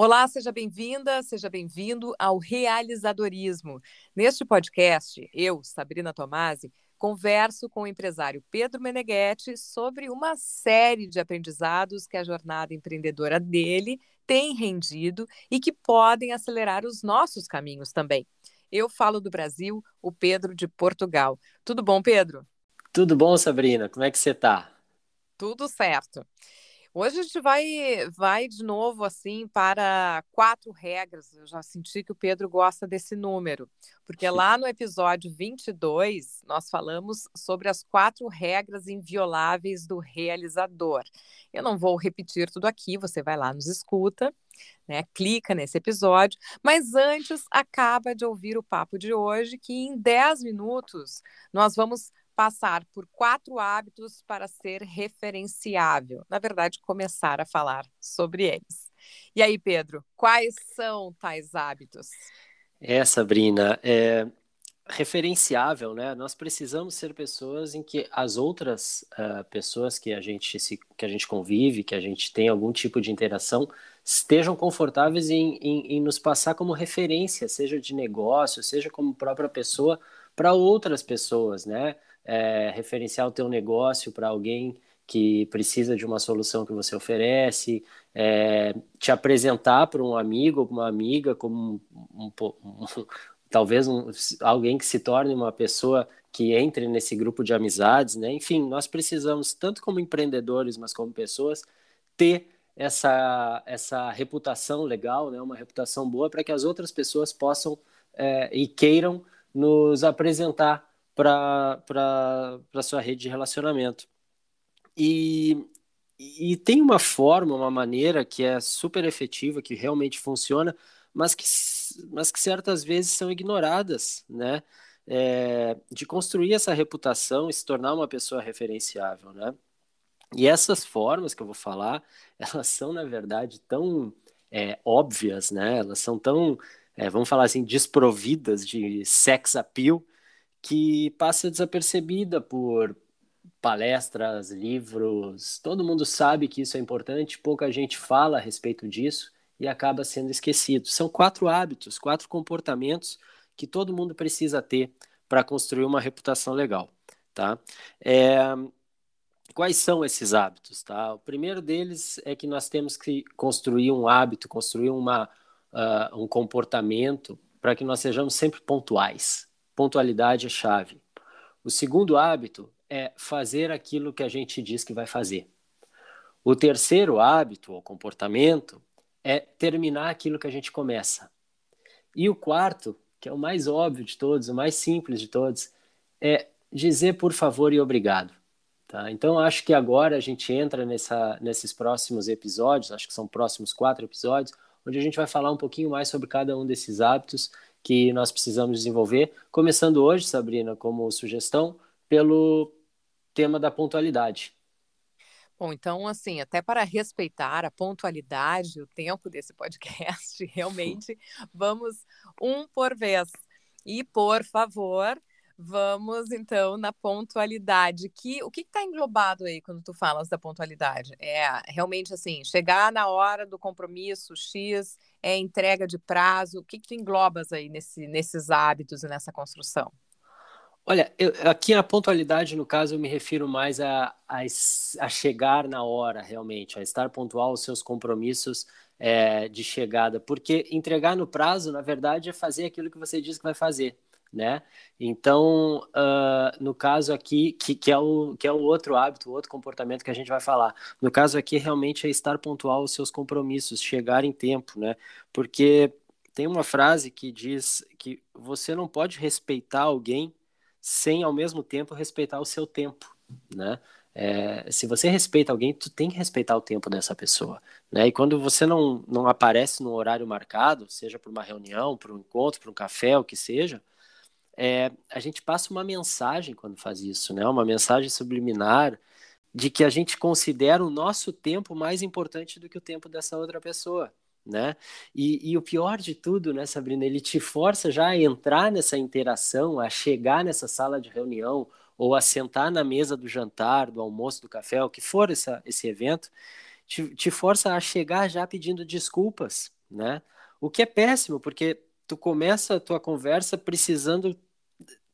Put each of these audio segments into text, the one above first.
Olá, seja bem-vinda, seja bem-vindo ao Realizadorismo. Neste podcast, eu, Sabrina Tomasi, converso com o empresário Pedro Meneghetti sobre uma série de aprendizados que a jornada empreendedora dele tem rendido e que podem acelerar os nossos caminhos também. Eu falo do Brasil, o Pedro de Portugal. Tudo bom, Pedro? Tudo bom, Sabrina? Como é que você está? Tudo certo. Hoje a gente vai, vai de novo assim para quatro regras. Eu já senti que o Pedro gosta desse número, porque lá no episódio 22 nós falamos sobre as quatro regras invioláveis do realizador. Eu não vou repetir tudo aqui, você vai lá, nos escuta, né? Clica nesse episódio, mas antes acaba de ouvir o papo de hoje, que em 10 minutos nós vamos passar por quatro hábitos para ser referenciável. Na verdade, começar a falar sobre eles. E aí, Pedro, quais são tais hábitos? É, Sabrina, é referenciável, né? Nós precisamos ser pessoas em que as outras uh, pessoas que a gente se, que a gente convive, que a gente tem algum tipo de interação, estejam confortáveis em, em, em nos passar como referência, seja de negócio, seja como própria pessoa, para outras pessoas, né? É, referenciar o teu negócio para alguém que precisa de uma solução que você oferece, é, te apresentar para um amigo uma amiga como um, um, um, talvez alguém que se torne uma pessoa que entre nesse grupo de amizades, né? Enfim, nós precisamos tanto como empreendedores, mas como pessoas ter essa essa reputação legal, né? Uma reputação boa para que as outras pessoas possam é, e queiram nos apresentar para a sua rede de relacionamento. E, e tem uma forma, uma maneira que é super efetiva, que realmente funciona, mas que, mas que certas vezes são ignoradas, né? É, de construir essa reputação e se tornar uma pessoa referenciável, né? E essas formas que eu vou falar, elas são, na verdade, tão é, óbvias, né? Elas são tão, é, vamos falar assim, desprovidas de sex appeal, que passa desapercebida por palestras, livros. Todo mundo sabe que isso é importante, pouca gente fala a respeito disso e acaba sendo esquecido. São quatro hábitos, quatro comportamentos que todo mundo precisa ter para construir uma reputação legal, tá? É... Quais são esses hábitos, tá? O primeiro deles é que nós temos que construir um hábito, construir uma, uh, um comportamento para que nós sejamos sempre pontuais, pontualidade é chave. O segundo hábito é fazer aquilo que a gente diz que vai fazer. O terceiro hábito ou comportamento é terminar aquilo que a gente começa. E o quarto, que é o mais óbvio de todos, o mais simples de todos, é dizer por favor e obrigado. Tá? Então, acho que agora a gente entra nessa, nesses próximos episódios, acho que são próximos quatro episódios, onde a gente vai falar um pouquinho mais sobre cada um desses hábitos que nós precisamos desenvolver. Começando hoje, Sabrina, como sugestão, pelo tema da pontualidade. Bom, então, assim, até para respeitar a pontualidade, o tempo desse podcast, realmente vamos um por vez. E, por favor, Vamos então na pontualidade. Que o que está englobado aí quando tu falas da pontualidade? É realmente assim, chegar na hora do compromisso X, é entrega de prazo. O que, que tu englobas aí nesse, nesses hábitos e nessa construção? Olha, eu, aqui a pontualidade, no caso, eu me refiro mais a, a, a chegar na hora, realmente, a estar pontual aos seus compromissos é, de chegada, porque entregar no prazo, na verdade, é fazer aquilo que você diz que vai fazer né? Então, uh, no caso aqui, que, que, é o, que é o outro hábito, o outro comportamento que a gente vai falar. No caso aqui, realmente é estar pontual aos seus compromissos, chegar em tempo, né? Porque tem uma frase que diz que você não pode respeitar alguém sem, ao mesmo tempo, respeitar o seu tempo, né? É, se você respeita alguém, tu tem que respeitar o tempo dessa pessoa, né? E quando você não, não aparece no horário marcado, seja por uma reunião, por um encontro, por um café, o que seja, é, a gente passa uma mensagem quando faz isso, né? Uma mensagem subliminar de que a gente considera o nosso tempo mais importante do que o tempo dessa outra pessoa, né? E, e o pior de tudo, né, Sabrina, ele te força já a entrar nessa interação, a chegar nessa sala de reunião ou a sentar na mesa do jantar, do almoço, do café, o que for essa, esse evento, te, te força a chegar já pedindo desculpas, né? O que é péssimo, porque tu começa a tua conversa precisando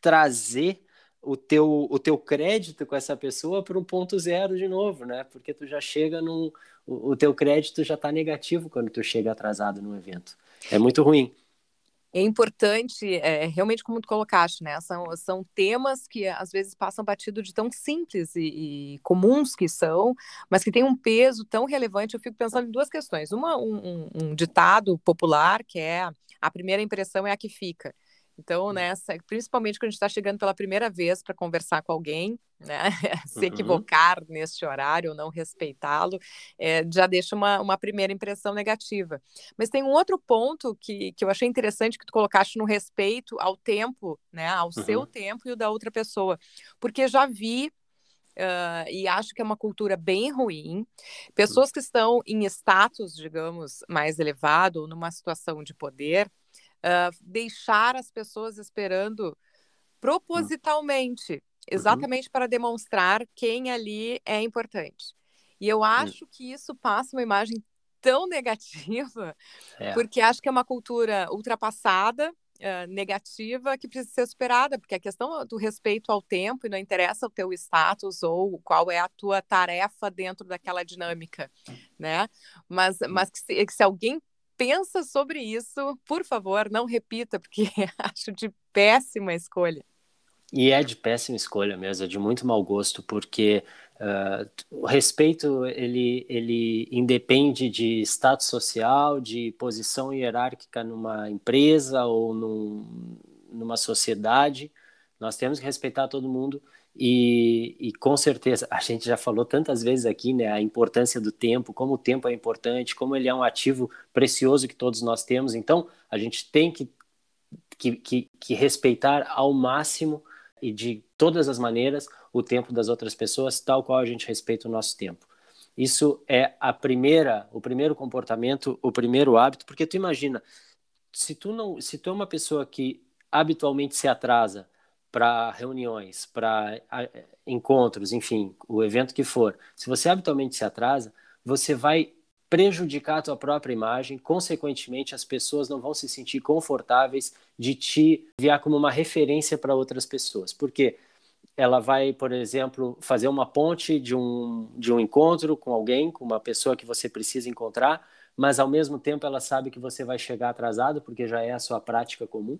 trazer o teu, o teu crédito com essa pessoa para um ponto zero de novo, né? Porque tu já chega num. O, o teu crédito já está negativo quando tu chega atrasado no evento. É muito ruim é importante, é, realmente como tu colocaste, né? São, são temas que às vezes passam batido de tão simples e, e, comuns que são, mas que têm um peso tão relevante. Eu fico pensando em duas questões. Uma, um, um, um ditado popular que é a primeira impressão é a que fica. Então, nessa, né, principalmente quando a gente está chegando pela primeira vez para conversar com alguém, né, se uhum. equivocar neste horário ou não respeitá-lo, é, já deixa uma, uma primeira impressão negativa. Mas tem um outro ponto que, que eu achei interessante que tu colocaste no respeito ao tempo, né, ao uhum. seu tempo e o da outra pessoa, porque já vi Uh, e acho que é uma cultura bem ruim. Pessoas que estão em status, digamos, mais elevado, ou numa situação de poder, uh, deixar as pessoas esperando propositalmente, uhum. exatamente para demonstrar quem ali é importante. E eu acho que isso passa uma imagem tão negativa, é. porque acho que é uma cultura ultrapassada, Uh, negativa que precisa ser superada, porque a questão do respeito ao tempo e não interessa o teu status ou qual é a tua tarefa dentro daquela dinâmica, né? Mas, mas que se, que se alguém pensa sobre isso, por favor, não repita, porque acho de péssima escolha. E é de péssima escolha mesmo, é de muito mau gosto, porque uh, o respeito ele, ele independe de status social, de posição hierárquica numa empresa ou num, numa sociedade. Nós temos que respeitar todo mundo e, e, com certeza, a gente já falou tantas vezes aqui, né, a importância do tempo, como o tempo é importante, como ele é um ativo precioso que todos nós temos. Então, a gente tem que, que, que, que respeitar ao máximo e de todas as maneiras o tempo das outras pessoas, tal qual a gente respeita o nosso tempo. Isso é a primeira, o primeiro comportamento, o primeiro hábito, porque tu imagina, se tu não, se tu é uma pessoa que habitualmente se atrasa, para reuniões, para encontros, enfim, o evento que for, se você habitualmente se atrasa, você vai prejudicar a tua própria imagem, consequentemente as pessoas não vão se sentir confortáveis de te enviar como uma referência para outras pessoas. Porque ela vai, por exemplo, fazer uma ponte de um, de um encontro com alguém, com uma pessoa que você precisa encontrar, mas ao mesmo tempo ela sabe que você vai chegar atrasado, porque já é a sua prática comum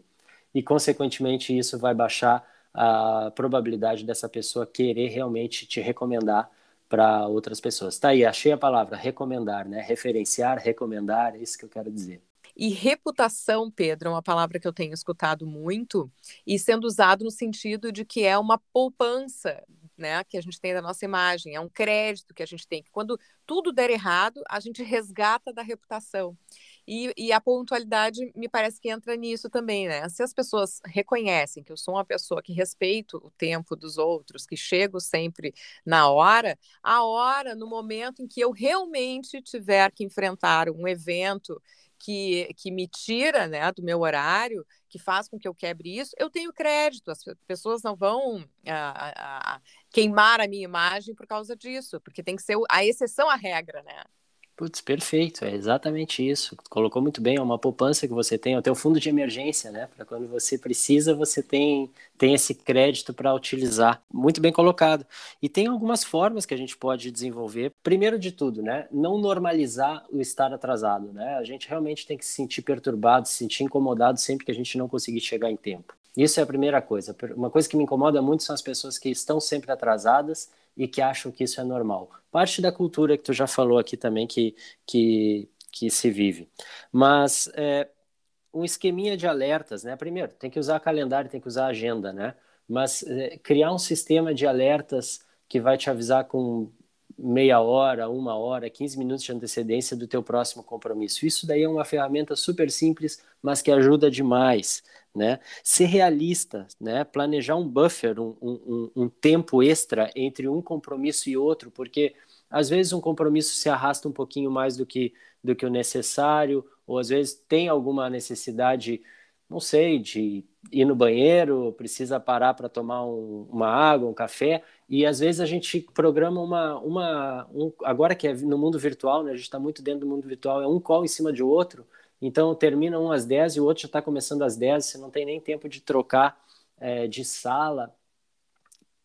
e, consequentemente, isso vai baixar a probabilidade dessa pessoa querer realmente te recomendar para outras pessoas. Tá aí, achei a palavra recomendar, né? Referenciar, recomendar, é isso que eu quero dizer. E reputação, Pedro, é uma palavra que eu tenho escutado muito e sendo usado no sentido de que é uma poupança, né, que a gente tem da nossa imagem, é um crédito que a gente tem. Quando tudo der errado, a gente resgata da reputação. E, e, a pontualidade me parece que entra nisso também, né? Se as pessoas reconhecem que eu sou uma pessoa que respeito o tempo dos outros, que chego sempre na hora, a hora, no momento em que eu realmente tiver que enfrentar um evento que, que me tira né, do meu horário, que faz com que eu quebre isso, eu tenho crédito. As pessoas não vão a, a, queimar a minha imagem por causa disso, porque tem que ser a exceção à regra, né? Putz, perfeito, é exatamente isso. Colocou muito bem, é uma poupança que você tem, é o fundo de emergência, né? Para quando você precisa, você tem, tem esse crédito para utilizar. Muito bem colocado. E tem algumas formas que a gente pode desenvolver. Primeiro de tudo, né? Não normalizar o estar atrasado, né? A gente realmente tem que se sentir perturbado, se sentir incomodado sempre que a gente não conseguir chegar em tempo. Isso é a primeira coisa. Uma coisa que me incomoda muito são as pessoas que estão sempre atrasadas e que acham que isso é normal. Parte da cultura que tu já falou aqui também que, que, que se vive. Mas é, um esqueminha de alertas, né? Primeiro, tem que usar calendário, tem que usar agenda, né? Mas é, criar um sistema de alertas que vai te avisar com meia hora, uma hora, 15 minutos de antecedência do teu próximo compromisso. Isso daí é uma ferramenta super simples, mas que ajuda demais né? Ser realista, né? Planejar um buffer, um, um, um tempo extra entre um compromisso e outro, porque às vezes um compromisso se arrasta um pouquinho mais do que, do que o necessário, ou às vezes tem alguma necessidade não sei, de ir no banheiro, precisa parar para tomar um, uma água, um café, e às vezes a gente programa uma, uma um, agora que é no mundo virtual, né, a gente está muito dentro do mundo virtual, é um call em cima de outro, então termina um às 10 e o outro já está começando às 10, você não tem nem tempo de trocar é, de sala,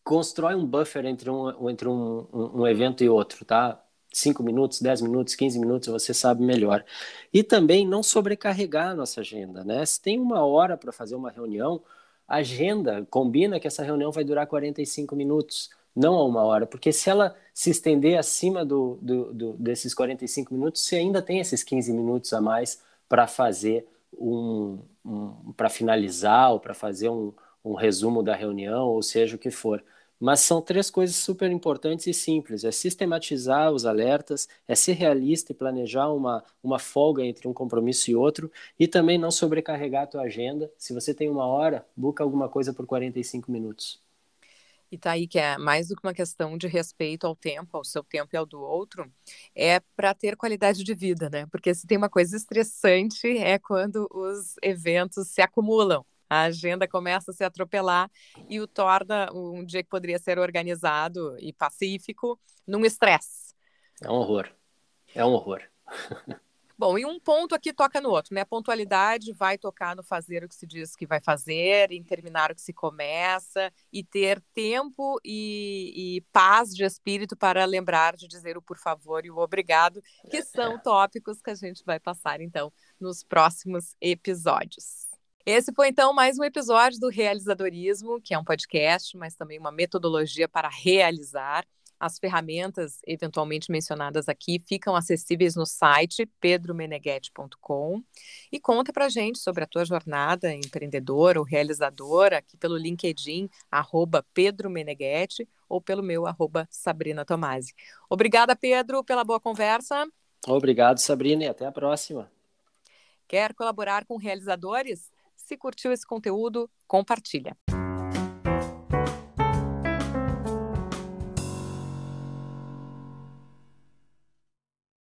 constrói um buffer entre um, entre um, um, um evento e outro, tá? 5 minutos, 10 minutos, 15 minutos, você sabe melhor. E também não sobrecarregar a nossa agenda, né? Se tem uma hora para fazer uma reunião, agenda, combina que essa reunião vai durar 45 minutos, não a uma hora, porque se ela se estender acima do, do, do desses 45 minutos, você ainda tem esses 15 minutos a mais para fazer um, um para finalizar ou para fazer um, um resumo da reunião, ou seja o que for. Mas são três coisas super importantes e simples: é sistematizar os alertas, é ser realista e planejar uma, uma folga entre um compromisso e outro, e também não sobrecarregar a tua agenda. Se você tem uma hora, busca alguma coisa por 45 minutos. E tá aí que é mais do que uma questão de respeito ao tempo, ao seu tempo e ao do outro, é para ter qualidade de vida, né? Porque se tem uma coisa estressante é quando os eventos se acumulam a agenda começa a se atropelar e o torna um dia que poderia ser organizado e pacífico num estresse. É um horror. É um horror. Bom, e um ponto aqui toca no outro, né? A pontualidade vai tocar no fazer o que se diz que vai fazer, em terminar o que se começa, e ter tempo e, e paz de espírito para lembrar de dizer o por favor e o obrigado, que são é. tópicos que a gente vai passar, então, nos próximos episódios. Esse foi então mais um episódio do Realizadorismo, que é um podcast, mas também uma metodologia para realizar. As ferramentas eventualmente mencionadas aqui ficam acessíveis no site pedromeneghetti.com e conta para gente sobre a tua jornada empreendedora ou realizadora aqui pelo LinkedIn, arroba Pedro Meneghetti, ou pelo meu, arroba Sabrina Tomasi. Obrigada, Pedro, pela boa conversa. Obrigado, Sabrina, e até a próxima. Quer colaborar com realizadores? Se curtiu esse conteúdo, compartilha.